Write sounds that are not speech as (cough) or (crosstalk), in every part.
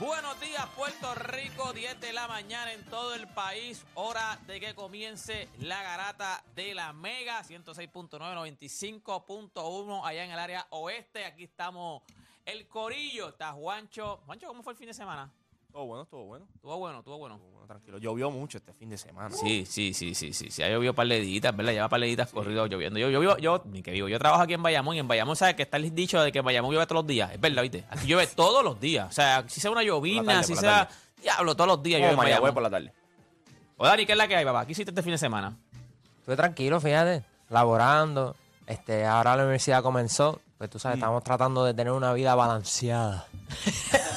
Buenos días, Puerto Rico, 10 de la mañana en todo el país. Hora de que comience la garata de la Mega 106.9, 95.1 allá en el área oeste. Aquí estamos el Corillo. Está Juancho. Juancho, ¿cómo fue el fin de semana? Todo bueno, todo bueno. Estuvo bueno, estuvo bueno. Todo bueno, tranquilo. Llovió mucho este fin de semana. Sí, sí, sí, sí, sí. Sí, ha llovido días, ¿verdad? Lleva de días corrido lloviendo. Yo, yo, yo, yo, ni que digo, yo trabajo aquí en Bayamón y en Bayamón, ¿sabes? Que está el dicho de que en Bayamón llueve todos los días. Es verdad, ¿viste? Aquí llueve todos los días. O sea, si sea una llovina, tarde, si sea. Diablo, todos los días en Mayagüez por la tarde. O Dani, ¿qué es la que hay, papá? ¿Qué hiciste este fin de semana? Estuve tranquilo, fíjate, laborando. Este, ahora la universidad comenzó. Pues tú Mm. sabes, estamos tratando de tener una vida balanceada. (laughs)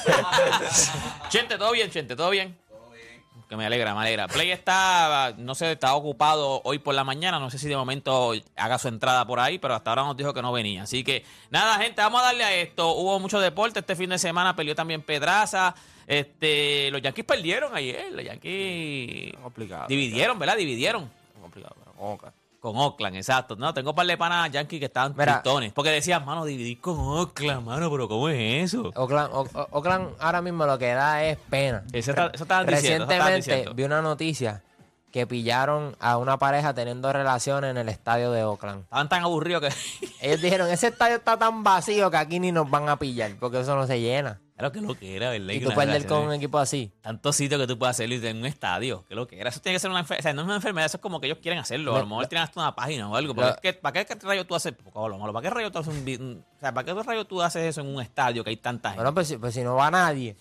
Chente, ¿todo bien, Chente? ¿Todo bien? Todo bien. Que me alegra, me alegra. Play está, no sé, está ocupado hoy por la mañana. No sé si de momento haga su entrada por ahí, pero hasta ahora nos dijo que no venía. Así que, nada, gente, vamos a darle a esto. Hubo mucho deporte este fin de semana. Peleó también Pedraza. Este, los Yankees perdieron ayer. Los Yankees Complicado. dividieron, ¿verdad? Dividieron. Complicado, pero Oca. Con Oakland, exacto. No, tengo un par de panas Yankees que estaban Mira. tristones. Porque decían, mano, dividir con Oakland, mano, pero ¿cómo es eso? Oakland, O- Oakland ahora mismo lo que da es pena. Eso, está- eso estaban diciendo. eso estaban Recientemente diciendo. vi una noticia que pillaron a una pareja teniendo relaciones en el estadio de Oakland. Estaban tan aburridos que... (laughs) Ellos dijeron, ese estadio está tan vacío que aquí ni nos van a pillar, porque eso no se llena. Claro que lo que era, ¿verdad? Y tú perder con un equipo así. Tantos sitios que tú puedes hacerlo en un estadio. Que lo que era. Eso tiene que ser una enfermedad. O sea, no es una enfermedad, eso es como que ellos quieren hacerlo. A lo Lo- mejor tienen hasta una página o algo. Porque Lo- es que, ¿Para qué rayo tú haces? poco lo malo, ¿Para qué rayo tú haces un, O sea, ¿para qué rayo tú haces eso en un estadio que hay tanta gente? Bueno, pues, si- pues si no va nadie.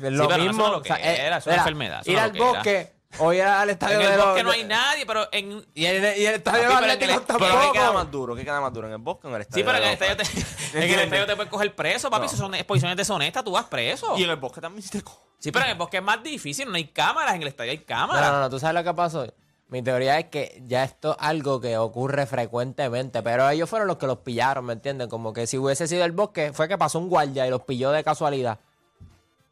Lo eso mismo. es lo que era, eso es una enfermedad, Ir al que era. bosque ir al estadio en el de los- bosque no hay nadie, pero en. Y el, y el estadio Papi, de pero en el- Atlético pero Pero ¿qué queda tampoco. más duro? ¿Qué queda más duro? ¿En el bosque o en el Sí, estadio? pero en el estadio te, en el estadio te puedes coger preso, papi. No. Eso son exposiciones deshonestas, tú vas preso. Y en el bosque también sí te co- Sí, pero en el bosque es más difícil, no hay cámaras, en el estadio hay No, cámaras. no, no, tú sabes lo que pasó. Mi teoría es que ya esto es algo que ocurre frecuentemente, pero ellos fueron los que los pillaron, ¿me entienden? Como que si hubiese sido el bosque, fue que pasó un guardia y los pilló de casualidad.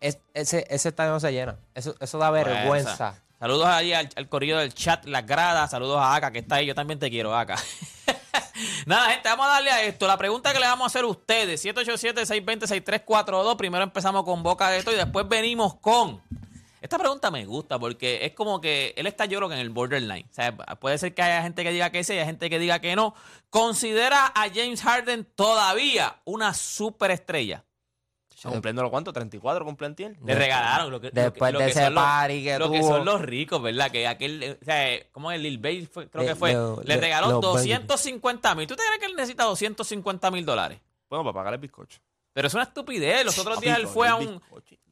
Es- ese, ese estadio no se llena. Eso, eso da vergüenza. Saludos allí al, al corrido del chat, las gradas. Saludos a Aka, que está ahí. Yo también te quiero, Aka. (laughs) Nada, gente, vamos a darle a esto. La pregunta que le vamos a hacer a ustedes: 787-620-6342. Primero empezamos con Boca de esto y después venimos con. Esta pregunta me gusta porque es como que él está, yo creo en el borderline. O sea, puede ser que haya gente que diga que sí, haya gente que diga que no. ¿Considera a James Harden todavía una superestrella? ¿Cumpliendo lo cuánto? ¿34 cumple en tiel? Le regalaron lo que, lo que- Después lo de que ese son los- party que lo que tuvo. son los ricos, ¿verdad? Que aquel, eh, o sea, como el Lil Baby fue- creo Le- que fue, Leo- le Le- regaló Leo 250 mil. ¿Tú te crees que él necesita 250 mil dólares? Bueno, para pagar el bizcocho. Pero es una estupidez. Los (laughs) otros días él fue a un...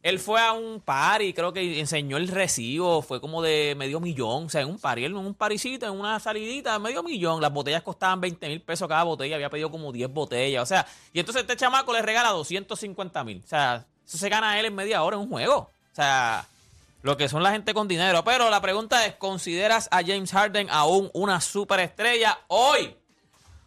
Él fue a un party, creo que enseñó el recibo, fue como de medio millón, o sea, en un party, él en un parisito, en una salidita, medio millón, las botellas costaban 20 mil pesos cada botella, había pedido como 10 botellas, o sea, y entonces este chamaco le regala 250 mil, o sea, eso se gana él en media hora en un juego, o sea, lo que son la gente con dinero, pero la pregunta es, ¿consideras a James Harden aún una superestrella hoy?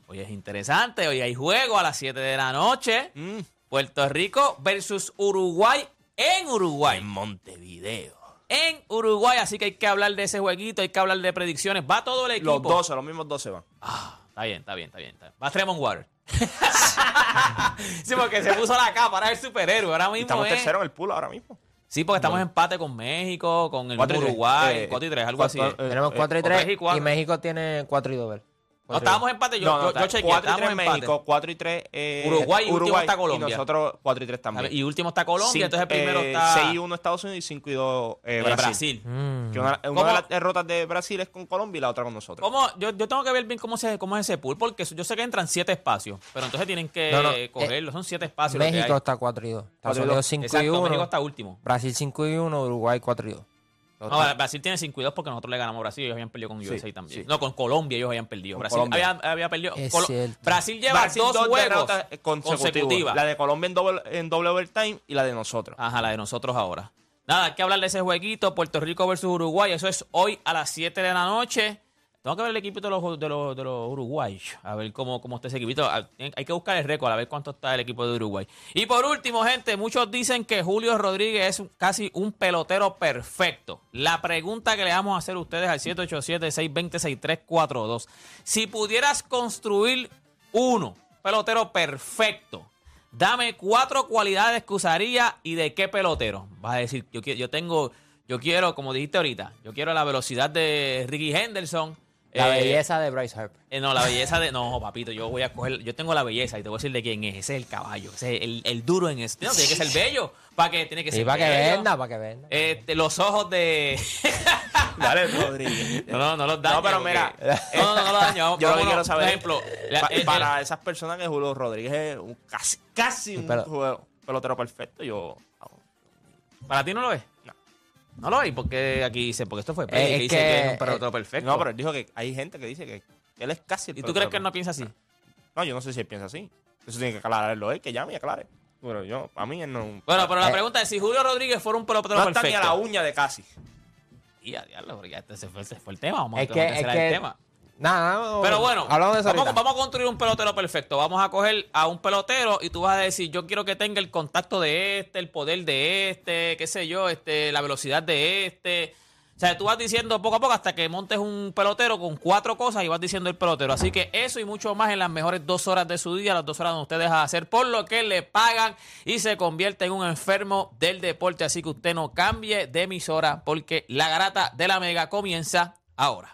Hoy es interesante, hoy hay juego a las 7 de la noche, Mm, Puerto Rico versus Uruguay en Uruguay en Montevideo. en Uruguay, así que hay que hablar de ese jueguito, hay que hablar de predicciones. Va todo el equipo. Los 12, los mismos 12 van. Ah, está bien, está bien, está bien. está bien. Va Tremont Water. (laughs) sí, porque se puso la capa, ahora es el superhéroe, ahora Y mismo estamos es- tercero en el pool ahora mismo. Sí, porque estamos en empate con México, con el Cuatro y tres. Uruguay, Eh, 4 y 3, algo cuatro, así. eh, Tenemos 4 y o tres 3 y y México tiene 4 y 2. No, estábamos en empate, yo, no, no, yo, chequeé, 4 y 3 estábamos en en empate. México, 4 y 3 eh, Uruguay y último está Colombia. Y nosotros 4 y 3 también. Y último está Colombia, Cinco- entonces primero eh, está 6 y 1 Estados Unidos y 5 y 2 eh, eh, Brasil. Brasil. Mm. Que una, una de las derrotas de Brasil es con Colombia y la otra con nosotros. ¿Cómo? Yo, yo tengo que ver bien cómo, se, cómo es ese pool, porque yo sé que entran 7 espacios, pero entonces tienen que No, no, eh, cogerlo, son 7 espacios. México está 4 y 2. Cuatro Estados y Unidos dos. 5 y Exacto, 1. México está último. Brasil 5 y 1, Uruguay 4 y 2. No, Brasil tiene 5 y 2 porque nosotros le ganamos a Brasil y ellos habían perdido con Sí, USA también. sí. No, con Colombia ellos habían perdido. Con Brasil Colombia. había, había perdido. Cierto. Brasil lleva Brasil, dos, juegos derrotas consecutivas. consecutivas. La de Colombia en doble, en doble overtime y la de nosotros. Ajá, la de nosotros ahora. Nada, hay que hablar de ese jueguito, Puerto Rico versus Uruguay. Eso es hoy a las 7 de la noche. Tengo que ver el equipo de los, de los, de los uruguayos, a ver cómo, cómo está ese equipito. Ah, Hay que buscar el récord, a ver cuánto está el equipo de Uruguay. Y por último, gente, muchos dicen que Julio Rodríguez es casi un pelotero perfecto. La pregunta que le vamos a hacer a ustedes al 787-620-6342. Si pudieras construir uno, pelotero perfecto, Dame cuatro cualidades que usaría y de qué pelotero. Vas a decir, yo, yo tengo, yo quiero, como dijiste ahorita, yo quiero la velocidad de Ricky Henderson. La eh, belleza de Bryce Harper. eh, no, la belleza de. No, papito, yo voy a coger. Yo tengo la belleza y te voy a decir de quién es. Ese es el caballo. Ese es el, el duro en este. No, tiene que ser bello. Para que tiene que ser. Y para que bello. venda, para que venda. Este, los ojos de. (laughs) Dale, Rodríguez. no, no, no los daño. No, pero porque- mira, No, no, no, no los daño. Vamos- (laughs) Yo lo que quiero saber Por ejemplo, la- pa- el- el- para esas personas que Julio Rodríguez es un casi, casi un Pero- juego- pelotero perfecto, yo... ¿Para ti no lo es? No. No lo es, porque aquí dice, porque esto fue Pedro, Eh, que es dice que- que es un pelotero perfecto. No, pero él dijo que hay gente que dice que él es casi el ¿Y tú crees que él no piensa así? No, yo no sé si él piensa así. Eso tiene que aclararlo él, que llame y aclare. Pero yo, a mí él no... Bueno, pero la Eh, pregunta es si Julio Rodríguez fuera un pelotero no está ni a perfecto. la uña de casi. Y a diablo, porque ya este se fue, se fue el tema. Vamos Es a que, es cancelar el que. tema. Nada, nada, Pero bueno, vamos, vamos a construir un pelotero perfecto. Vamos a coger a un pelotero y tú vas a decir, yo quiero que tenga el contacto de este, el poder de este, qué sé yo, este, la velocidad de este. O sea, tú vas diciendo poco a poco hasta que montes un pelotero con cuatro cosas y vas diciendo el pelotero. Así que eso y mucho más en las mejores dos horas de su día, las dos horas donde usted deja de hacer por lo que le pagan y se convierte en un enfermo del deporte. Así que usted no cambie de emisora porque la garata de la mega comienza ahora.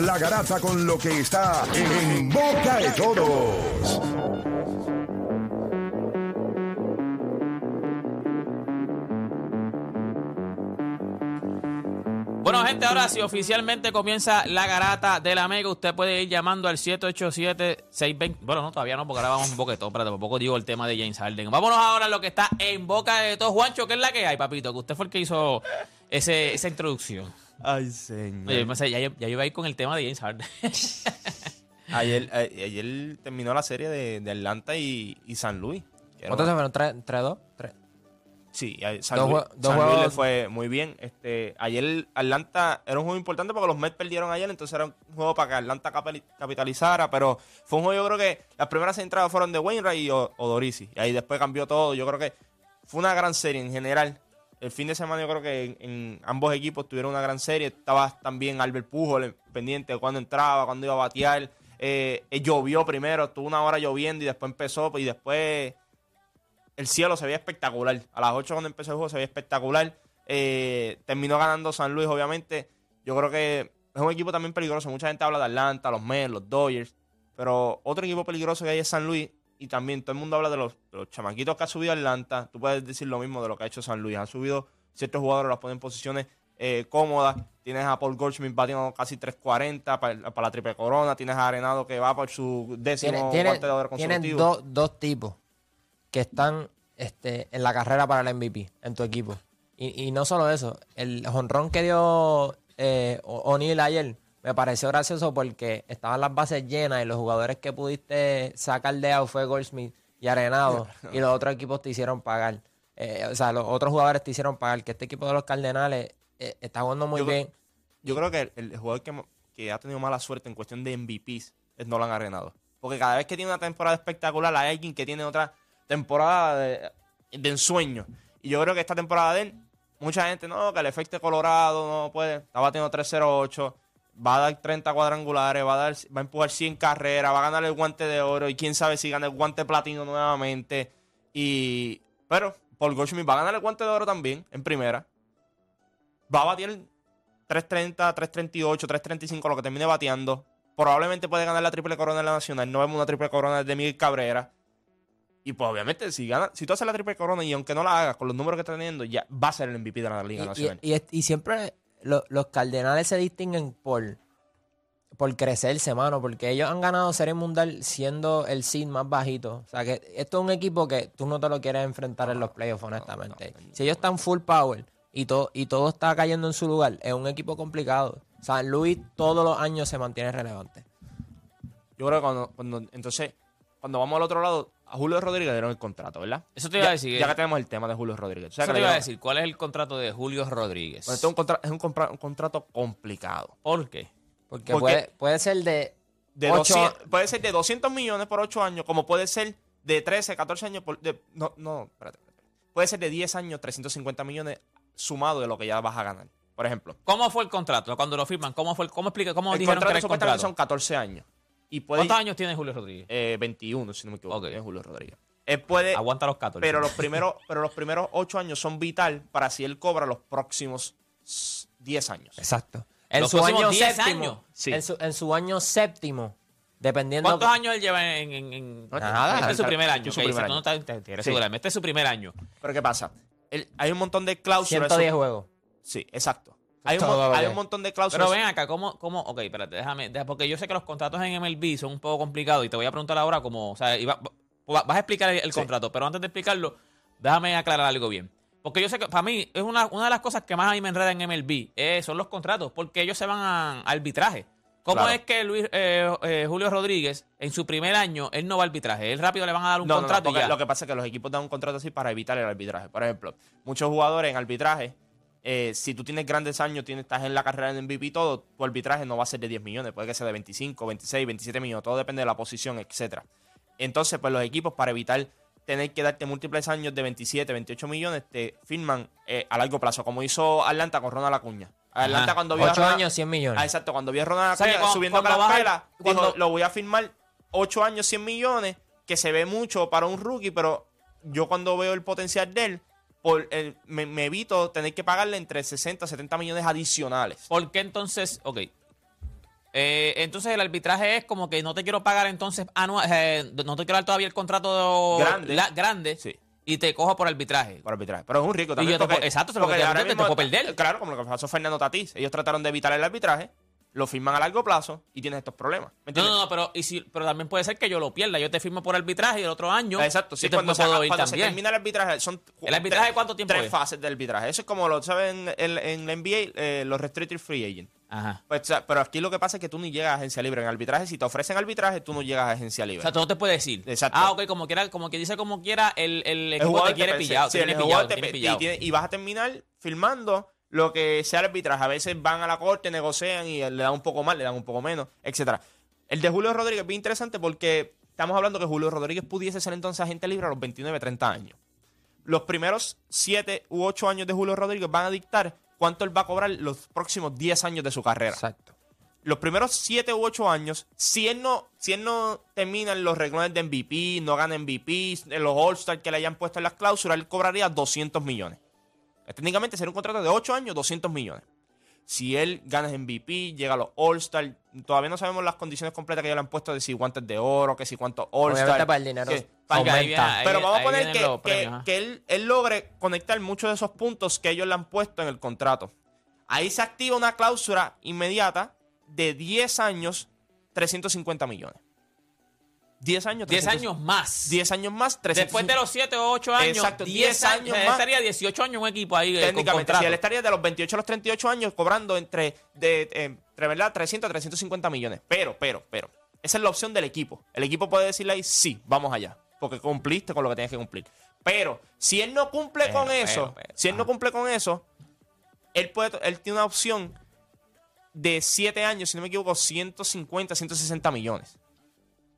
la garata con lo que está en boca de todos. Bueno, gente, ahora sí oficialmente comienza la garata de la Mega. Usted puede ir llamando al 787-620. Bueno, no, todavía no, porque ahora vamos un poquito. Espérate, por poco digo el tema de James Harden. Vámonos ahora a lo que está en boca de todos. Juancho, ¿qué es la que hay, papito? Que usted fue el que hizo ese, esa introducción. Ay, señor. Oye, sé, ya, ya iba a ir con el tema de James Harden. (laughs) Ayer, a- ayer terminó la serie de, de Atlanta y, y San Luis. ¿Cuántos se fueron? ¿Tres? ¿Tres, dos? ¿Tres? Sí, a- San, Dos Luis, dos San Luis le fue muy bien. Este, ayer Atlanta era un juego importante porque los Mets perdieron ayer, entonces era un juego para que Atlanta capitalizara, pero fue un juego yo creo que las primeras entradas fueron de Wainwright y O- Odorisi, y ahí después cambió todo. Yo creo que fue una gran serie en general. El fin de semana yo creo que en, ambos equipos tuvieron una gran serie. Estaba también Albert Pujol pendiente de cuándo entraba, cuándo iba a batear. Eh, eh, llovió primero, estuvo una hora lloviendo y después empezó y después el cielo se veía espectacular. A las 8 cuando empezó el juego se veía espectacular. Eh, terminó ganando San Luis, obviamente. Yo creo que es un equipo también peligroso. Mucha gente habla de Atlanta, los Mets, los Dodgers. Pero otro equipo peligroso que hay es San Luis. Y también todo el mundo habla de los, de los chamaquitos que ha subido Atlanta. Tú puedes decir lo mismo de lo que ha hecho San Luis. Han subido ciertos jugadores, los ponen en posiciones eh, cómodas. Tienes a Paul Goldschmidt batiendo casi 3.40 para, para la triple corona. Tienes a Arenado que va por su décimo Tiene- tiene- guante de oro tienen consecutivo. dos- tipos que están este, en la carrera para el MVP en tu equipo. Y, y no solo eso, el jonrón que dio eh, O- O'Neal ayer me pareció gracioso porque estaban las bases llenas y los jugadores que pudiste sacar de out fue Goldsmith y Arenado (laughs) y los otros equipos te hicieron pagar. Eh, o sea, los otros jugadores te hicieron pagar. Que este equipo de los Cardenales eh, está jugando muy Yo creo- bien. Yo creo que el, el jugador que, que ha tenido mala suerte en cuestión de MVPs es Nolan Arenado. Porque cada vez que tiene una temporada espectacular, hay alguien que tiene otra temporada de, de ensueño. Y yo creo que esta temporada de él, mucha gente, no, que el efecto Colorado no puede. Está batiendo 308, va a dar 30 cuadrangulares, va a, dar, va a empujar 100 carreras, va a ganar el guante de oro y quién sabe si gana el guante platino nuevamente. Y. Pero Paul Goldschmidt va a ganar el guante de oro también en primera. Va a batir 330, 338, 335, lo que termine bateando. Probablemente puede ganar la triple corona de la nacional. No vemos una triple corona de Miguel Cabrera. Y pues obviamente, si gana, si tú haces la triple corona y aunque no la hagas con los números que está teniendo, ya va a ser el MVP de la Liga Y- Nacional. Y, y- y siempre lo- los Cardenales se distinguen por, por crecerse, mano, porque ellos han ganado Serie Mundial siendo el seed más bajito. O sea, que esto es un equipo que tú no te lo quieres enfrentar en los playoffs, honestamente. Si ellos están full power y, todo y todo está cayendo en su lugar, es un equipo complicado. San Luis todos los años se mantiene relevante. Yo creo que cuando, cuando- entonces, cuando vamos al otro lado, a Julio Rodríguez le dieron el contrato, ¿verdad? Eso te iba a Ya- decir. Ya que tenemos el tema de Julio Rodríguez. O sea, Eso que te iba a decir. ¿Cuál es el contrato de Julio Rodríguez? Pues esto es un, contra- es un compra- un contrato complicado. ¿Por qué? Porque, Porque- puede, puede ser de, De ocho- 200 puede ser de 200 millones por 8 años, como puede ser de 13, 14 años por... de- no, no, espérate, espérate. Puede ser de 10 años, 350 millones sumado de lo que ya vas a ganar. Por ejemplo, ¿Cómo fue el contrato cuando lo firman? ¿Cómo fue? el- ¿Cómo explica? ¿Cómo el dijeron que contrato era el contrato? son 14 años. Y puede... ¿Cuántos años tiene Julio Rodríguez? Eh, 21, si no me equivoco, Ok. tiene Julio Rodríguez. Él puede... Aguanta los 14. Pero los (laughs) primeros, pero los primeros 8 años son vital para si él cobra los próximos s- 10 años. Exacto. En Los su año 10 séptimo. años. Sí. En, su, en su año séptimo. Dependiendo. ¿Cuántos años él lleva en...? en, en- Nada. Este es su primer año. Este es su primer no te- te Sí. Este es su primer año. Pero ¿qué pasa? Hay un montón de cláusulas. 110 eso- juegos. Sí, exacto. Hay un, mon- hay montón de cláusulas. Pero ven acá, ¿cómo, cómo? Ok, espérate, déjame, porque yo sé que los contratos en MLB son un poco complicados y te voy a preguntar ahora cómo, o sea, va- vas a explicar el, el Sí. contrato, pero antes de explicarlo, déjame aclarar algo bien. Porque yo sé que para mí es una, una de las cosas que más a mí me enreda en MLB, eh, son los contratos, porque ellos se van a, a arbitraje. ¿Cómo Claro. es que Luis, eh, eh, Julio Rodríguez, en su primer año, él no va a arbitraje? Él rápido le van a dar un No, no, no, contrato y porque ya. lo que pasa es que los equipos dan un contrato así para evitar el arbitraje. Por ejemplo, muchos jugadores en arbitraje, eh, si tú tienes grandes años, tienes, estás en la carrera en MVP y todo, tu arbitraje no va a ser de 10 millones, puede que sea de 25, 26, 27 millones, todo depende de la posición, etcétera. Entonces, pues los equipos para evitar tener que darte múltiples años de 27, 28 millones, te firman eh, a largo plazo, como hizo Atlanta con Ronald Acuña. Atlanta Ajá. cuando vio a 8 Ronald- años, 100 millones. Ah, exacto, cuando vio a Ronald O sea, que Acuña cuando- subiendo cuando carapela, baja- dijo, cuando- lo voy a firmar 8 años, 100 millones, que se ve mucho para un rookie, pero yo cuando veo el potencial de él, por el- me, me evito tener que pagarle entre 60 70 millones adicionales. ¿Por qué entonces? Ok. Eh, entonces el arbitraje es como que no te quiero pagar entonces anual, eh, no te quiero dar todavía el contrato Grande. la- grande Sí. y te cojo por arbitraje. Por arbitraje. Pero es un rico Y también. yo te porque- exacto, eso es lo que porque te- ahora te- te mismo- puedo perder. Claro, como lo que pasó Fernando Tatís. Ellos trataron de evitar el arbitraje, lo firman a largo plazo y tienes estos problemas. ¿Me No, no, no, pero, y si, pero también puede ser que yo lo pierda. Yo te firmo por arbitraje y el otro año. Exacto, sí, yo te cuando, se, puedo ir cuando se termina el arbitraje, son ¿El arbitraje tres- cuánto tiempo Tres es? fases del arbitraje. Eso es como lo saben en, en la NBA, eh, los restricted free agent. Ajá. Pues, o sea, pero aquí lo que pasa es que tú ni llegas a agencia libre en arbitraje. Si te ofrecen arbitraje, tú no llegas a agencia O libre. sea, tú no te puedes decir. Exacto. Ah, ok, como quiera, como que dice como quiera, el, el El equipo jugador te quiere pillado. sí, te el pillado, te pillado. y, tiene- y vas a terminar firmando lo que sea arbitraje. A veces van a la corte, negocian y le dan un poco más, le dan un poco menos, etcétera. El de Julio Rodríguez es bien interesante porque estamos hablando que Julio Rodríguez pudiese ser entonces agente libre a los 29, 30 años. Los primeros 7 u 8 años de Julio Rodríguez van a dictar cuánto él va a cobrar los próximos 10 años de su carrera. Exacto. los primeros 7 u 8 años, si él no, si él no termina en los renglones de MVP, no gana MVP, en los All-Star que le hayan puesto en las cláusulas, él cobraría 200 millones. Técnicamente sería un contrato de 8 años, 200 millones. Si él gana MVP, llega a los All-Star, todavía no sabemos las condiciones completas que ya le han puesto de si guantes de oro, que si cuántos All-Star. para el dinero que- Porque ahí aumenta. viene- ahí- pero vamos a poner que, que- que él, él logre conectar muchos de esos puntos que ellos le han puesto en el contrato. Ahí se activa una cláusula inmediata de 10 años, 350 millones. 10 años, 10 300 años más. 10 años más, 350 Después de los 7 o 8 años, Exacto, 10 10 años, él más. estaría 18 años un equipo ahí eh, Técnicamente, si él estaría de los 28 a los 38 años cobrando entre, de, entre ¿verdad? 300 a 350 millones. Pero, pero, pero. Esa es la opción del equipo. El equipo puede decirle ahí, sí, vamos allá. Porque cumpliste con lo que tenías que cumplir. Pero, si él no cumple Pero, con pero, eso, pero, si él no cumple con eso, él, puede, él tiene una opción de 7 años, si no me equivoco, 150, 160 millones.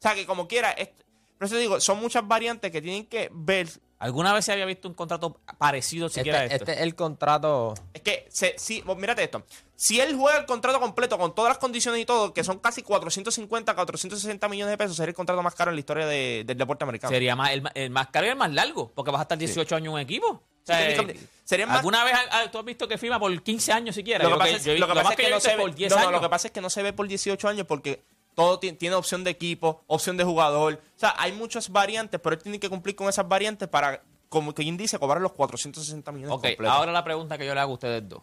O sea, que como quiera, es- por eso digo, son muchas variantes que tienen que ver ¿Alguna vez se había visto un contrato parecido siquiera a Este, esto? este es el contrato. Es que, se, si, vos mírate esto. Si él juega el contrato completo con todas las condiciones y todo, que son casi 450, 460 millones de pesos, sería el contrato más caro en la historia de- del deporte americano. Sería más, el, más caro y el más largo, porque vas a estar 18 años en un equipo. O sea, Sí, técnicamente. Sería más- ¿Alguna vez tú has visto que firma por 15 años siquiera? Lo que Yo pasa es, yo- lo que lo pasa más es que yo he no visto se es por ve, 10 no, no, años. lo que pasa es que no se ve por 18 años porque todo ti- tiene opción de equipo, opción de jugador. O sea, hay muchas variantes, pero él tiene que cumplir con esas variantes para, como quien dice, cobrar los 460 millones Ok, completos. ahora la pregunta que yo le hago a ustedes dos.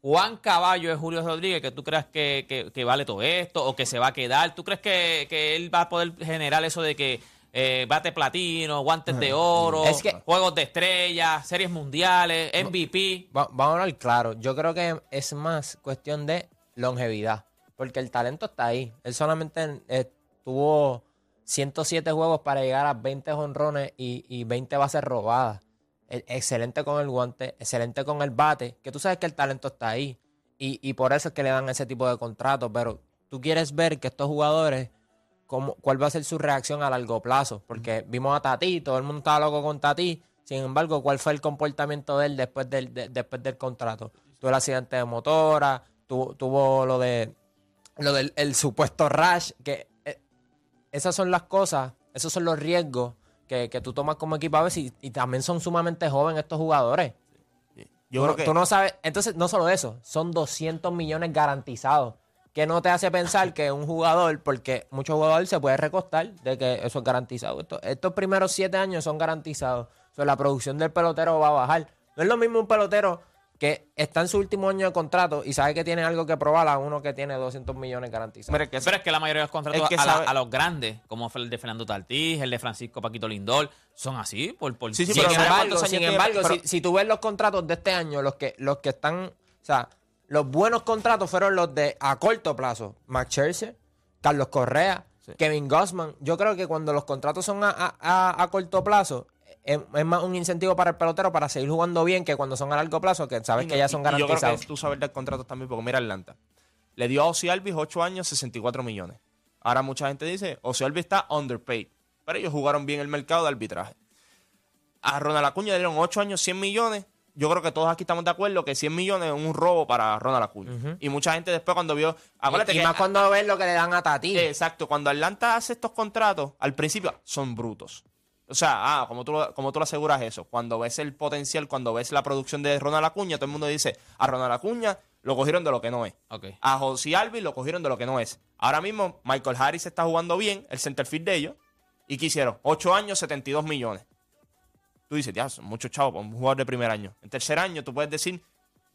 ¿Cuán caballo es Julio Rodríguez que tú creas que, que- que vale todo esto o que se va a quedar? ¿Tú crees que, que él va a poder generar eso de que eh, bate platino, guantes de oro, Es que- juegos de estrellas, series mundiales, MVP? Va- vamos a hablar claro. Yo creo que es más cuestión de longevidad. Porque el talento está ahí. Él solamente eh, tuvo 107 juegos para llegar a 20 honrones y, y 20 bases robadas. E- excelente con el guante, excelente con el bate. Que tú sabes que el talento está ahí. Y, y por eso es que le dan ese tipo de contratos. Pero tú quieres ver que estos jugadores, cómo, cuál va a ser su reacción a largo plazo. Porque vimos a Tati, todo el mundo estaba loco con Tati. Sin embargo, ¿cuál fue el comportamiento de él después del, de- después del contrato? Tuvo el accidente de motora, tuvo, tuvo lo de lo del el supuesto rash, que eh, esas son las cosas, esos son los riesgos que, que tú tomas como equipo a veces y, y también son sumamente jóvenes estos jugadores. Yo tú, creo que tú no sabes, entonces no solo eso, son 200 millones garantizados. Que no te hace pensar que un jugador, porque muchos jugadores se puede recostar de que eso es garantizado. Esto- estos primeros siete años son garantizados. O sea, la producción del pelotero va a bajar. No es lo mismo un pelotero que está en su último año de contrato y sabe que tiene algo que probar a uno que tiene 200 millones garantizados. Que Pero es que la mayoría de los contratos que a, la- a los grandes, como el de Fernando Tatís, el de Francisco Paquito Lindor, son así por, por Sí, sí, sin pero ¿sabe embargo, sin embargo Pero- si, si tú ves los contratos de este año, los que, los que están, o sea, los buenos contratos fueron los de a corto plazo. Max Scherzer, Carlos Correa, Kevin Gossman. Yo creo que cuando los contratos son a, a- a- a corto plazo, es, es más un incentivo para el pelotero para seguir jugando bien que cuando son a largo plazo, que sabes que ya son y Yo garantizados. creo que tú sabes de contratos también, porque mira Atlanta. Le dio a Ozzy Alvis 8 años, 64 millones. Ahora mucha gente dice, Ozzy Alvis está underpaid. Pero ellos jugaron bien el mercado de arbitraje. A Ronald Acuña le dieron 8 años, 100 millones. Yo creo que todos aquí estamos de acuerdo que 100 millones es un robo para Ronald Acuña. Y mucha gente después cuando vio... Acuérdate y, y que más cuando ves lo que le dan a Tati. Exacto, cuando Atlanta hace estos contratos, al principio son brutos. O sea, ah, como tú, lo- como tú lo aseguras eso. Cuando ves el potencial, cuando ves la producción de Ronald Acuña, todo el mundo dice, a Ronald Acuña lo cogieron de lo que no es. A José Alvis lo cogieron de lo que no es. Ahora mismo, Michael Harris está jugando bien, el centerfield de ellos, y ¿qué hicieron? 8 años, 72 millones. Tú dices, ya, son muchos chavos para un jugador de primer año. En tercer año, tú puedes decir,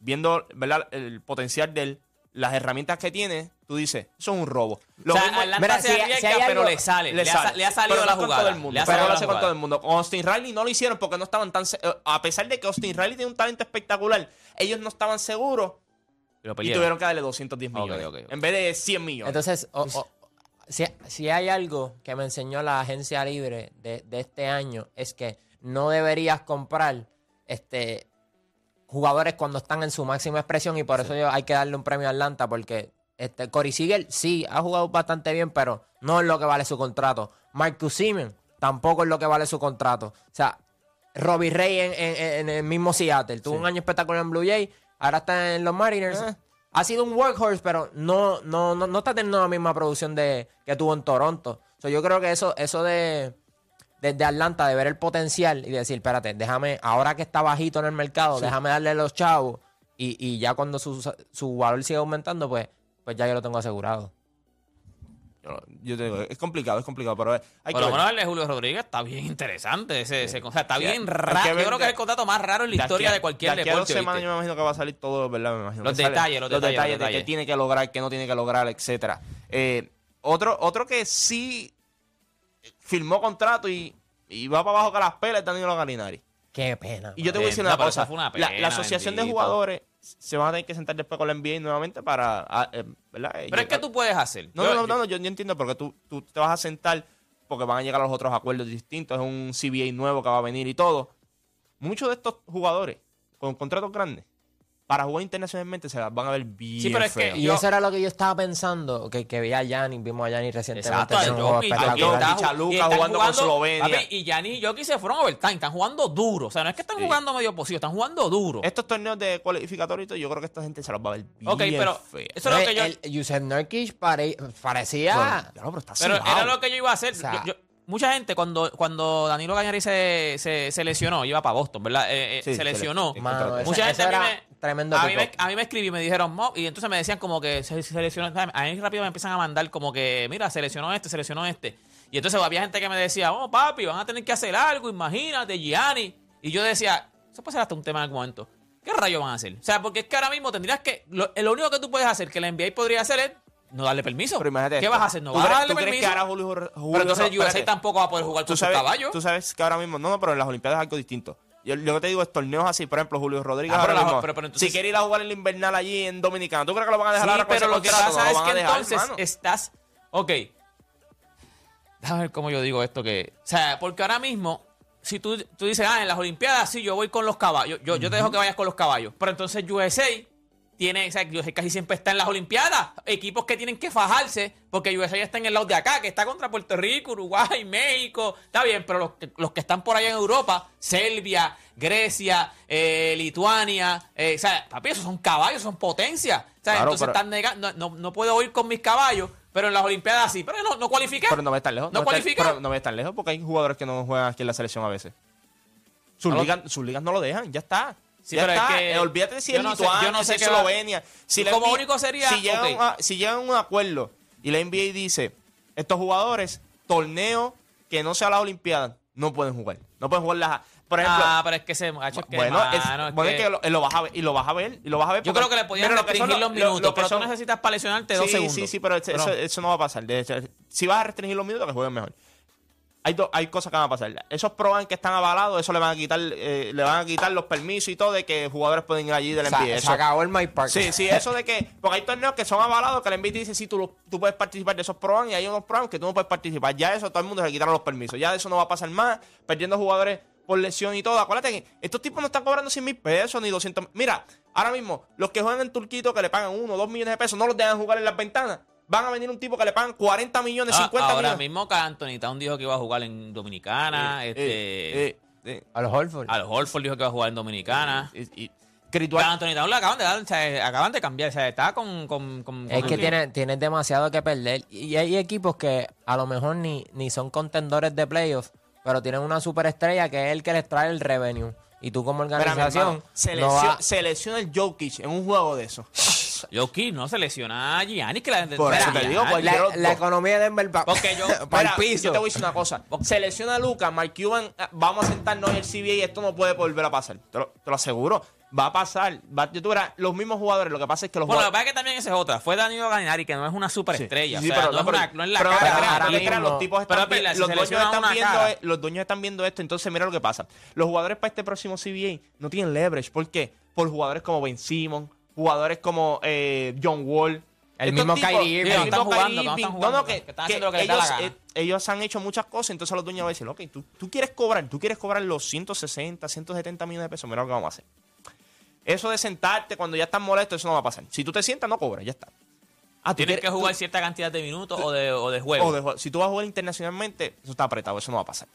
viendo ¿verdad? el potencial de él, las herramientas que tiene, tú dices, es un robo. Lo o sea, mismo- Mira, se si- arriesga, si hay pero algo- le sale. Le, ha, sale. le ha salido Pero la no con jugada. todo el mundo. Le ha pero lo hace con jugada. todo el mundo. Con Austin Riley no lo hicieron porque no estaban tan... eh, A pesar de que Austin Riley tiene un talento espectacular, ellos no estaban seguros Y lo y perdieron. tuvieron que darle 210 Ok, millones. ok, ok. En vez de 100 millones. Entonces, o- o- si, si hay algo que me enseñó la agencia libre de, de este año, es que no deberías comprar este jugadores cuando están en su máxima expresión y por eso yo, hay que darle un premio a Atlanta porque este Corey Seager sí ha jugado bastante bien, pero no es lo que vale su contrato. Marcus Simeon tampoco es lo que vale su contrato. O sea, Robbie Ray en, en- en el mismo Seattle tuvo un año espectacular en Blue Jay, ahora está en los Mariners. Eh. ha sido un workhorse, pero no, no, no, no está teniendo la misma producción de, que tuvo en Toronto. So, yo creo que eso, eso de, desde Atlanta, de ver el potencial y decir, espérate, déjame, ahora que está bajito en el mercado, déjame darle los chavos y, y ya cuando su, su valor sigue aumentando, pues, pues ya yo lo tengo asegurado. Yo, yo te digo, es complicado, es complicado, pero hay Por que lo ver. menos el de Julio Rodríguez está bien interesante. Ese, ese- o sea, está Sí, bien raro. Yo creo que de- es el contrato más raro en la De historia a- de cualquier de aquí a dos semanas ¿viste? yo me imagino que va a salir todo, ¿verdad? Me imagino Los detalles, los detalles, los de detalles. qué tiene que lograr, qué no tiene que lograr, etcétera. Eh, otro, otro que sí firmó contrato y, y va para abajo con las pelas Danilo Galinari. Qué pena. Y yo te voy a decir una cosa. la, asociación de jugadores se van a tener que sentar después con la NBA nuevamente para... ah, eh, ¿verdad? Eh, Pero es que tú puedes hacer. No, Yo- no, no, no, yo, yo entiendo porque tú, tú te vas a sentar porque van a llegar a los otros acuerdos distintos, es un CBA nuevo que va a venir y todo. Muchos de estos jugadores con contratos grandes, para jugar internacionalmente se las van a ver bien Sí, pero es que- feas. Y Yo- eso era lo que yo estaba pensando, que, que vi a Yanni, vimos a Yanni recientemente. Exacto, hacer al un juego Jokic, espectacular. Jokic está Jokic, a ju- Luka y están jugando con Eslovenia. papi, y Gianni y Jokic se fueron overtime, están jugando duro. O sea, no es que están Sí. jugando medio posible, están jugando duro. Estos torneos de todo, yo creo que esta gente se los va a ver bien Ok, pero eso es lo que yo. El Yusef Nurkic pare- parecía... Bueno, pero está Pero sudado. era lo que yo iba a hacer. O sea- Yo- yo- mucha gente, cuando, cuando Danilo Gañari se, se, se lesionó, iba para Boston, ¿verdad? Eh, eh, Sí, se se le- lesionó. Mucha gente a mí era me- tremendo a mí, me, a mí me escribí y me dijeron, "Mo", y entonces me decían como que se, se lesionó. A mí rápido me empiezan a mandar como que, mira, se lesionó este, se lesionó este. Y entonces había gente que me decía, oh, papi, van a tener que hacer algo, imagínate, Gianni. Y yo decía, eso puede ser hasta un tema en algún momento. ¿Qué rayos van a hacer? O sea, porque es que ahora mismo tendrías que. Lo, lo único que tú puedes hacer que la NBA podría hacer es no darle permiso. Pero imagínate ¿Qué esto. vas a hacer? No ¿Tú vas a darle tú crees permiso. que ahora Julio, Julio pero entonces USA tampoco va a poder jugar tú con sus sabes, caballos. tú sabes que ahora mismo, no, no, pero en las Olimpiadas es algo distinto. Yo, yo lo que te digo es torneos así, por ejemplo, Julio Rodríguez Ah, ahora pero la- mismo, pero- pero entonces- si quiere ir a jugar en la invernal allí en Dominicana, ¿tú crees que lo van a dejar Sí, ahora pero lo que pasa es que entonces estás. Ok. Déjame ver cómo yo digo esto que. O sea, porque ahora mismo, si tú, tú dices, ah, en las Olimpiadas sí, yo voy con los caballos. Yo, yo te dejo que vayas con los caballos. Pero entonces USA tiene, o sea, USA casi siempre está en las Olimpiadas. Equipos que tienen que fajarse, porque USA está en el lado de acá, que está contra Puerto Rico, Uruguay, (laughs) México. Está bien, pero los que, los que están por allá en Europa, Serbia, Grecia, eh, Lituania, eh, o sea, papi, esos son caballos, son potencias. O sea, Claro, entonces pero- están negando, no, no, no puedo ir con mis caballos, pero en las Olimpiadas sí. Pero no, no cualifiqué. Pero no me tan lejos. ¿No está- cualifica? pero no me tan lejos porque hay jugadores que no juegan aquí en la selección a veces. Sus, No ligas, sus ligas no lo dejan, ya está. Sí, ya pero es que Eh, olvídate si yo es no sé- Lituania, yo no sé si es qué va- Eslovenia. Si la Como NBA único sería, Si llegan, ok. a, si llegan a un acuerdo y la NBA dice, estos jugadores, torneo que no sea las Olimpiadas, no pueden jugar. No pueden jugar las... Por ejemplo... ah, pero es que se macho, es que, bueno, es- mano, es bueno, es que- que lo, lo vas a ver, y lo vas a ver, y lo vas a ver. yo porque- creo que le podían Mira, lo que son restringir los lo- lo- minutos, lo que pero son- tú necesitas para lesionarte dos sí, segundos. Sí, sí, pero, eso, Pero- eso no va a pasar. De hecho, si vas a restringir los minutos, que jueguen mejor. Hay, do- hay cosas que van a pasar. Esos proban que están avalados, eso le van a quitar eh, le van a quitar los permisos y todo de que jugadores pueden ir allí del Se, NBA. se Eso- acabó el My Park. Sí, sí, eso de que. Porque hay torneos que son avalados que la NBA dice sí, tú, lo- tú puedes participar de esos proban y hay unos proban que tú no puedes participar. Ya eso todo el mundo se le quitaron los permisos. Ya eso no va a pasar más. Perdiendo jugadores por lesión y todo. Acuérdate que estos tipos no están cobrando 100 mil pesos ni 200 Mira, ahora mismo, los que juegan en Turquito que le pagan 1 o 2 millones de pesos, no los dejan jugar en las ventanas. Van a venir un tipo que le pagan 40 millones, Ah, 50 ahora millones. mismo que Anthony Town dijo que iba a jugar en Dominicana. Eh, este, eh, eh, eh, A los Horford. A los Holford dijo que iba a jugar en Dominicana. y- Pero a Anthony Town le acaban de dar, o sea, acaban de cambiar. O sea, está con. con, con- Es con- que tiene, tienes demasiado que perder. Y hay equipos que a lo mejor ni, ni son contendores de playoffs, pero tienen una superestrella que es el que les trae el revenue. Y tú como organización hermano, se, no lesio- va- se lesiona el Jokic en un juego de eso. (laughs) Jokic no se lesiona a Gianni. Que la, Por eso te digo, pues, la, economía de Denver va Porque yo- (laughs) para piso. Yo te voy a decir una cosa. Selecciona a Lucas, Mark Cuban, ah, vamos a sentarnos en el CBA y esto no puede volver a pasar. Te lo, te lo aseguro. Va a pasar. Va, yo te verás, los mismos jugadores. Lo que pasa es que los Bueno, lo que jugadores. pasa es que también esa es otra. Fue Danilo Galinari, que no es una superestrella. Sí, o sea, pero no, es pero- una- no es la pero cara. ahora mismo- los tipos Pero, están, los, se dueños lesiona están viendo, cara. e- los dueños están viendo esto, entonces mira lo que pasa. Los jugadores para este próximo CBA no tienen leverage. ¿Por qué? Por jugadores como Ben Simon, jugadores como eh, John Wall. El Estos mismo tipos- Kyrie Irving. el Que no están mismo jugando, Kyrie Irving. No, no, que que, que haciendo que ellos, eh, ellos han hecho muchas cosas, entonces los dueños van a decir, ok, tú, tú quieres cobrar, tú quieres cobrar los 160, 170 millones de pesos, mira lo que vamos a hacer. Eso de sentarte cuando ya estás molesto, eso no va a pasar. Si tú te sientas, no cobras, ya está. Ah, Tienes que jugar cierta cantidad de minutos o de, o de juegos. o de juego. si tú vas a jugar internacionalmente, eso está apretado, eso no va a pasar.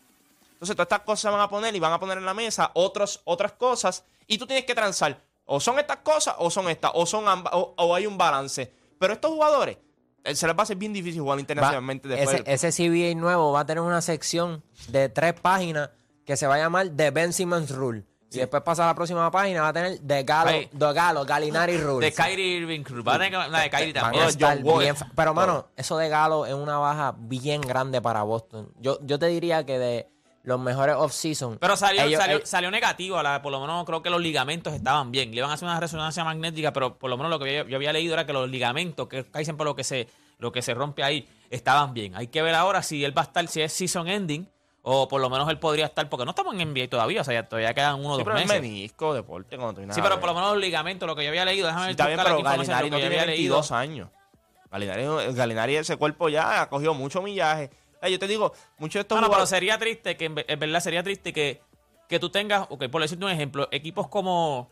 Entonces, todas estas cosas se van a poner y van a poner en la mesa otros, otras cosas y tú tienes que transar. O son estas cosas o son estas, o son o, o hay un balance. Pero estos jugadores, eh, se les va a ser bien difícil jugar Va- internacionalmente después. ese, ese CBA nuevo va a tener una sección de tres páginas que se va a llamar The Ben Simmons Rule. Y después pasa a la próxima página, va a tener The Galo. The Galo Galinari Rule. (laughs) De Kyrie Irving Cruz. Va a tener una de Kyrie también. Bien Pero, mano, eso de Galo es una baja bien grande para Boston. Yo, yo te diría que de los mejores off-season. Pero salió, ellos- salió, ellos- salió negativo, a la- por lo menos creo que los ligamentos estaban bien. Le iban a hacer una resonancia magnética, pero por lo menos lo que yo, yo había leído era que los ligamentos, que es siempre lo que se lo que se rompe ahí, estaban bien. Hay que ver ahora si él va a estar, si es season ending, o por lo menos él podría estar, porque no estamos en NBA todavía, o sea, ya todavía quedan uno o Sí, dos pero es meses. menisco, deporte, cuando tú vienes Sí, pero por lo menos los ligamentos, lo que yo había leído, déjame Sí, ver está bien, pero Galinari no tiene había leído. 22 años. Galinari, Galinari, ese cuerpo ya ha cogido mucho millaje. Eh, Yo te digo, muchos de estos No, no, pero sería triste que, en ve- en verdad, sería triste que, que tú tengas, ok, por decirte un ejemplo, equipos como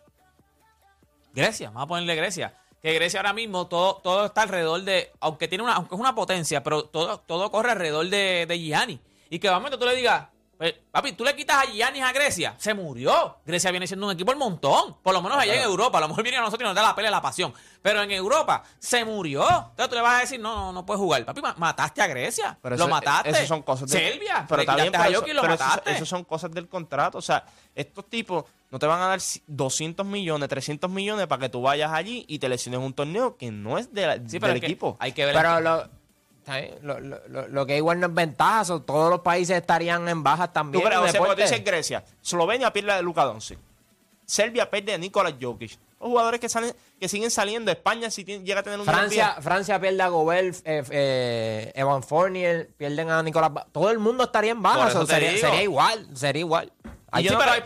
Grecia, vamos a ponerle Grecia. Que Grecia ahora mismo todo, todo está alrededor de, aunque tiene una, aunque es una potencia, pero todo, todo corre alrededor de, de Gianni. Y que momento tú le digas, pues, papi, tú le quitas a Giannis a Grecia, se murió. Grecia viene siendo un equipo el montón. Por lo menos allá en Europa, a lo mejor viene a nosotros y nos da la pelea, la pasión. Pero en Europa se murió. Entonces tú le vas a decir, no, no, no puedes jugar. Papi, ma- mataste a Grecia. Pero lo eso- mataste. Eso son cosas de- Serbia. Pero pero a Jokic y eso- lo pero mataste. Eso son cosas del contrato. O sea, estos tipos no te van a dar 200 millones, 300 millones para que tú vayas allí y te lesiones un torneo que no es de la- Sí, pero del es que equipo. hay que ver. Pero bien, lo, lo- lo- lo que igual no es ventaja, so, todos los países estarían en bajas Tú también. crees, o sea, tú dices Grecia, Eslovenia pierde a Luka Doncic, Serbia pierde a Nikola Jokic. Los jugadores que salen, que siguen saliendo, España si tiene- llega a tener un Francia. Francia pierde a Gobert, eh, eh, Evan Fournier, pierden a Nicolás. Todo el mundo estaría en so, te sería, sería igual, sería igual. Y yo sí, no pero creo-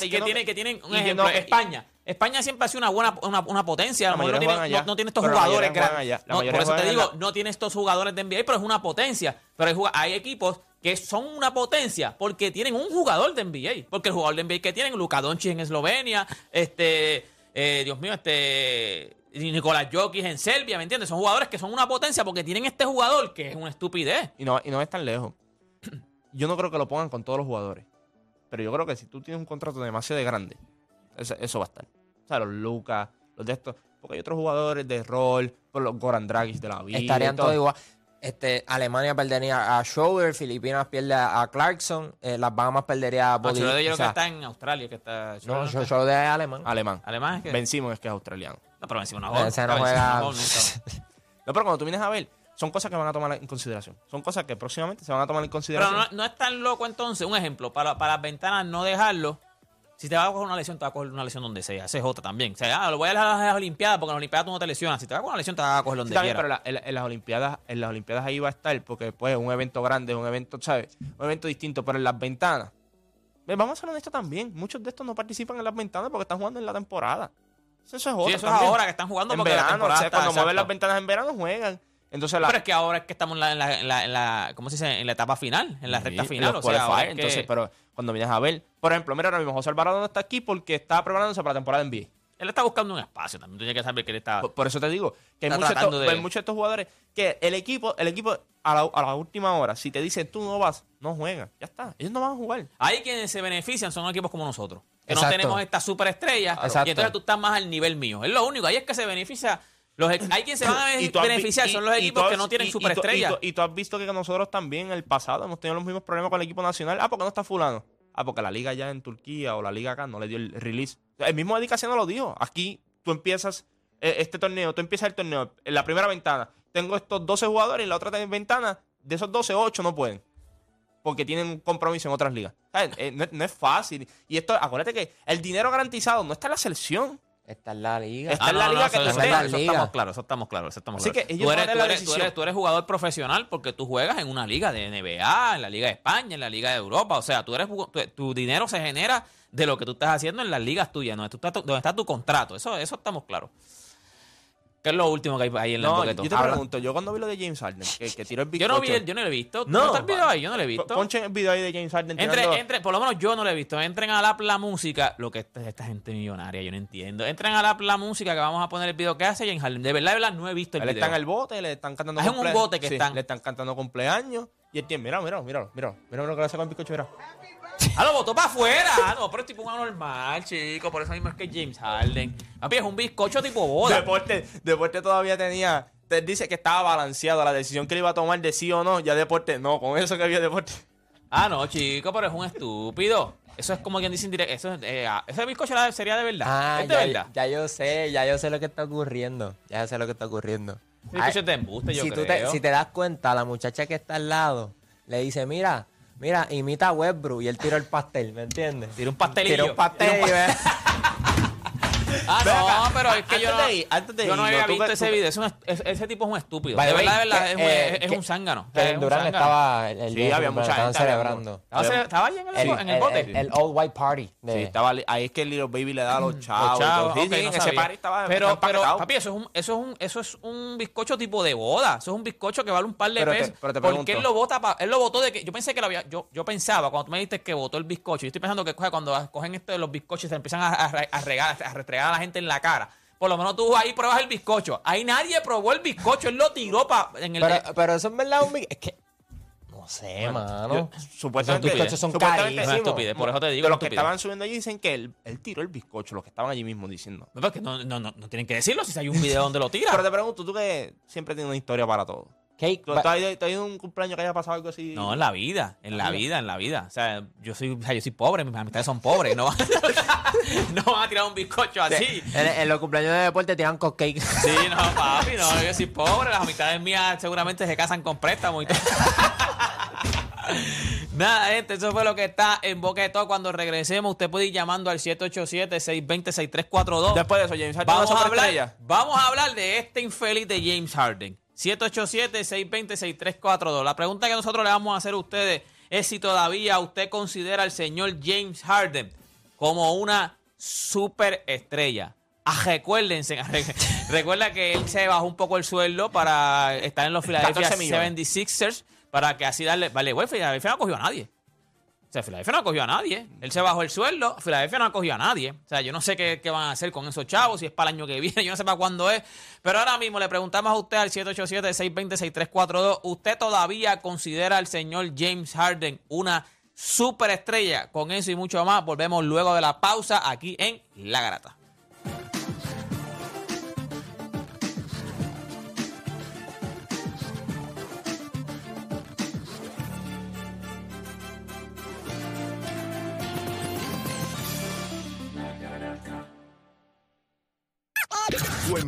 que, no tienen, creo- que tienen, un ejemplo, España. España siempre ha sido una buena una, una potencia. A La lo mejor no tiene, juegan allá, no- no tiene estos jugadores grandes. No, por eso te digo, no tiene estos jugadores de NBA, pero es una potencia. Pero hay, equipos que son una potencia porque tienen un jugador de NBA. Porque el jugador de NBA que tienen, Luka Doncic en Eslovenia, este, eh, Dios mío, este, Nicolás Jokic en Serbia, ¿me entiendes? Son jugadores que son una potencia porque tienen este jugador que es una estupidez. Y no, y no es tan lejos. Yo no creo que lo pongan con todos los jugadores. Pero yo creo que si tú tienes un contrato demasiado grande, eso va a estar. O sea, los Lucas, los de estos. Porque hay otros jugadores de rol, por los Goran Dragic de la vida. Estarían todos igual. Este, Alemania perdería a Schroeder, Filipinas pierde a Clarkson, eh, las Bahamas perdería a No, Bodi- Schroeder yo creo o sea, que está en Australia, que está... No, Schroeder Schroeder es alemán. Alemán. Alemán es que... Ben Simmons es que es australiano. No, pero encima una Ese no juega. (laughs) No, pero cuando tú vienes a ver, son cosas que van a tomar en consideración. Son cosas que próximamente se van a tomar en Pero consideración. no, no es tan loco entonces. Un ejemplo, para, para las ventanas no dejarlo. Si te vas a coger una lesión, te vas a coger una lesión donde sea. Esa es otra también. O sea, ah, lo voy a dejar a las Olimpiadas porque en las Olimpiadas tú no te lesionas. Si te vas a coger una lesión, te vas a coger donde Sí, también, quieras. pero la- en, en las Olimpiadas, en las Olimpiadas ahí va a estar, porque después es un evento grande, es un evento, ¿sabes? Un evento distinto, pero en las ventanas. Ve, Vamos a ser honestos también. Muchos de estos no participan en las ventanas porque están jugando en la temporada. Eso es otra Sí, eso es ahora que están jugando En porque la verano, temporada o sea, está- cuando mueven las ventanas en verano juegan. Entonces la, Pero es que ahora es que estamos en la, en la, en la, en la- ¿cómo se dice? En la etapa final, en la recta Sí, final. O sea, es que- entonces, pero cuando vienes a ver, por ejemplo, mira ahora mismo José Alvarado no está aquí porque está preparándose para la temporada de NBA. él está buscando un espacio también. Tú tienes que saber que él está... Por, por eso te digo que hay muchos, de hay muchos de estos jugadores que el equipo, el equipo a la, a la última hora, si te dicen tú no vas, no juegan. Ya está. Ellos no van a jugar. Ahí quienes se benefician son equipos como nosotros. Que no tenemos esta superestrella. Exacto. Y entonces tú estás más al nivel mío. Es lo único. Ahí es que se beneficia. Los, hay quienes se van a Y vi- beneficiar. son los equipos que no tienen y- y tú- superestrella. Y, tú- y tú has visto que nosotros también en el pasado hemos tenido los mismos problemas con el equipo nacional. Ah, porque no está fulano. Ah, porque la liga ya en Turquía o la liga acá no le dio el release. El mismo Eddie Casiano lo dijo. Aquí tú empiezas eh, este torneo, tú empiezas el torneo en la primera ventana. Tengo estos 12 jugadores y en la otra ventana, de esos 12, 8 no pueden. Porque tienen un compromiso en otras ligas. Eh, no es fácil. Y esto, acuérdate que el dinero garantizado no está en la selección. Esta es la liga. Está en la liga que eso, tú eso- estés. eso La liga. estamos claros, eso estamos claros, eso estamos Así claros. que ellos tú, eres, tú, eres, tú, decisión. eres, tú eres jugador profesional porque tú juegas en una liga de NBA, en la liga de España, en la liga de Europa. O sea, tú eres tu dinero se genera de lo que tú estás haciendo en las ligas tuyas, donde, tú estás- donde está tu contrato. Eso, eso estamos claros. ¿Qué es lo último que hay ahí en el No, boqueto? yo te Habla. pregunto, yo cuando vi lo de James Harden, que, que tiró el Yo no vi, bizcocho, el- yo no lo he visto. No, No, está el video ahí, yo no lo he visto. Ponchen el video ahí de James Harden Entre, tirando- entre, por lo menos yo no lo he visto. Entren a la, la música, lo que esta, esta gente millonaria, yo no entiendo. Entren a la, la música que vamos a poner el video que hace James Harden. De verdad, de verdad, no he visto el Él video. está en el bote, le están cantando es un bote que sí, están. Le están cantando cumpleaños. Y él tiene, mira, mira, mira, mira, mira lo que le hace con el bizcocho, mira. Ah, lo botó para afuera. Ah, no, pero es tipo un anormal, chico. Por eso mismo es que James Harden. Papi, es un bizcocho tipo boda. Deporte, Deporte todavía tenía. Te dice que estaba balanceado la decisión que él iba a tomar de sí o no. Ya Deporte, no, con eso que había Deporte. Ah, no, chico, pero es un estúpido. Eso es como quien dice indirecto. Eso es, eh, ah, ese bizcocho sería de verdad. Ah, es de ya, verdad. ya yo sé, ya yo sé lo que está ocurriendo. Ya sé lo que está ocurriendo. Bizcocho es de embuste, yo si, tú creo. te, si te das cuenta, la muchacha que está al lado le dice, mira, mira, imita a Westbrook y él tiró el pastel, ¿me entiendes? Tira un pastelillo. Tiró un pastel Tira un ve- Ah, Ven no, acá, pero es que yo antes no, de ir- de yo no había tú visto ese video. Es un est- es- ese tipo es un estúpido. De verdad, de verdad, que, es, un- eh, es- es que- un zángano. Que Es Durán zángano. estaba el, el Sí, había mucha gente, celebrando. Estaba, allí en el, El, en el el- bote. el- el All White Party. de- Sí, estaba, li- ahí es que el Little Baby le da a los chavos. Los y todo. chavos, Sí, ok, sí, no en ese sabía. party estaba pero, papi, eso es, un, eso, es un, eso es un bizcocho tipo de boda. Eso es un bizcocho que vale un par de pesos. pero te porque él lo bota pa- él lo botó de que. Yo pensé que lo había. Yo, yo pensaba, cuando tú me dijiste que botó el bizcocho, yo estoy pensando que cuando cogen esto de los bizcochos y se empiezan a, a, re- a regar, a restregar a la gente en la cara. Por lo menos tú ahí pruebas el bizcocho. Ahí nadie probó el bizcocho. Él lo tiró pa, en el. pero, pero eso es verdad un Es que. No sé, mano. Yo- supuestamente, Esos bizcochos son carísimos. estupidez, por eso te digo. los que estaban subiendo allí dicen que él, él tiró el bizcocho, los que estaban allí mismo diciendo. No, no, no, no tienen que decirlo si hay un video donde lo tira. Pero te pregunto, tú que siempre tienes una historia para todo. Cake, ¿Tú, has ido- a un cumpleaños que haya pasado algo así? No, en la vida, en la vida, en la vida. O sea, yo soy, o sea, yo soy pobre, mis amistades son pobres, no van, (laughs) no van a tirar un bizcocho así. en, en los cumpleaños de deporte tiran cupcake. Sí, no, papi, no, yo soy pobre, las amistades mías seguramente se casan con préstamos y todo. (laughs) Nada, gente, eso fue lo que está en Boca de Todo. Cuando regresemos, usted puede ir llamando al 787-620-6342. Después de eso, James Harden Vamos a, hablar, vamos a hablar de este infeliz de James Harden. 787-620-6342. La pregunta que nosotros le vamos a hacer a ustedes es si todavía usted considera al señor James Harden como una superestrella. Ah, recuérdense, (laughs) recuerda que él se bajó un poco el sueldo para estar en los Philadelphia 14 millones. 76ers para que así darle... Vale, bueno, Philadelphia no cogió a nadie. O sea, Filadelfia no cogió a nadie. Él se bajó el sueldo. Filadelfia no cogió a nadie. O sea, yo no sé qué, qué van a hacer con esos chavos, si es para el año que viene, (laughs) yo no sé para cuándo es. Pero ahora mismo le preguntamos a usted al 787-620-6342. ¿Usted todavía considera al señor James Harden una superestrella? Con eso y mucho más, volvemos luego de la pausa aquí en La Garata.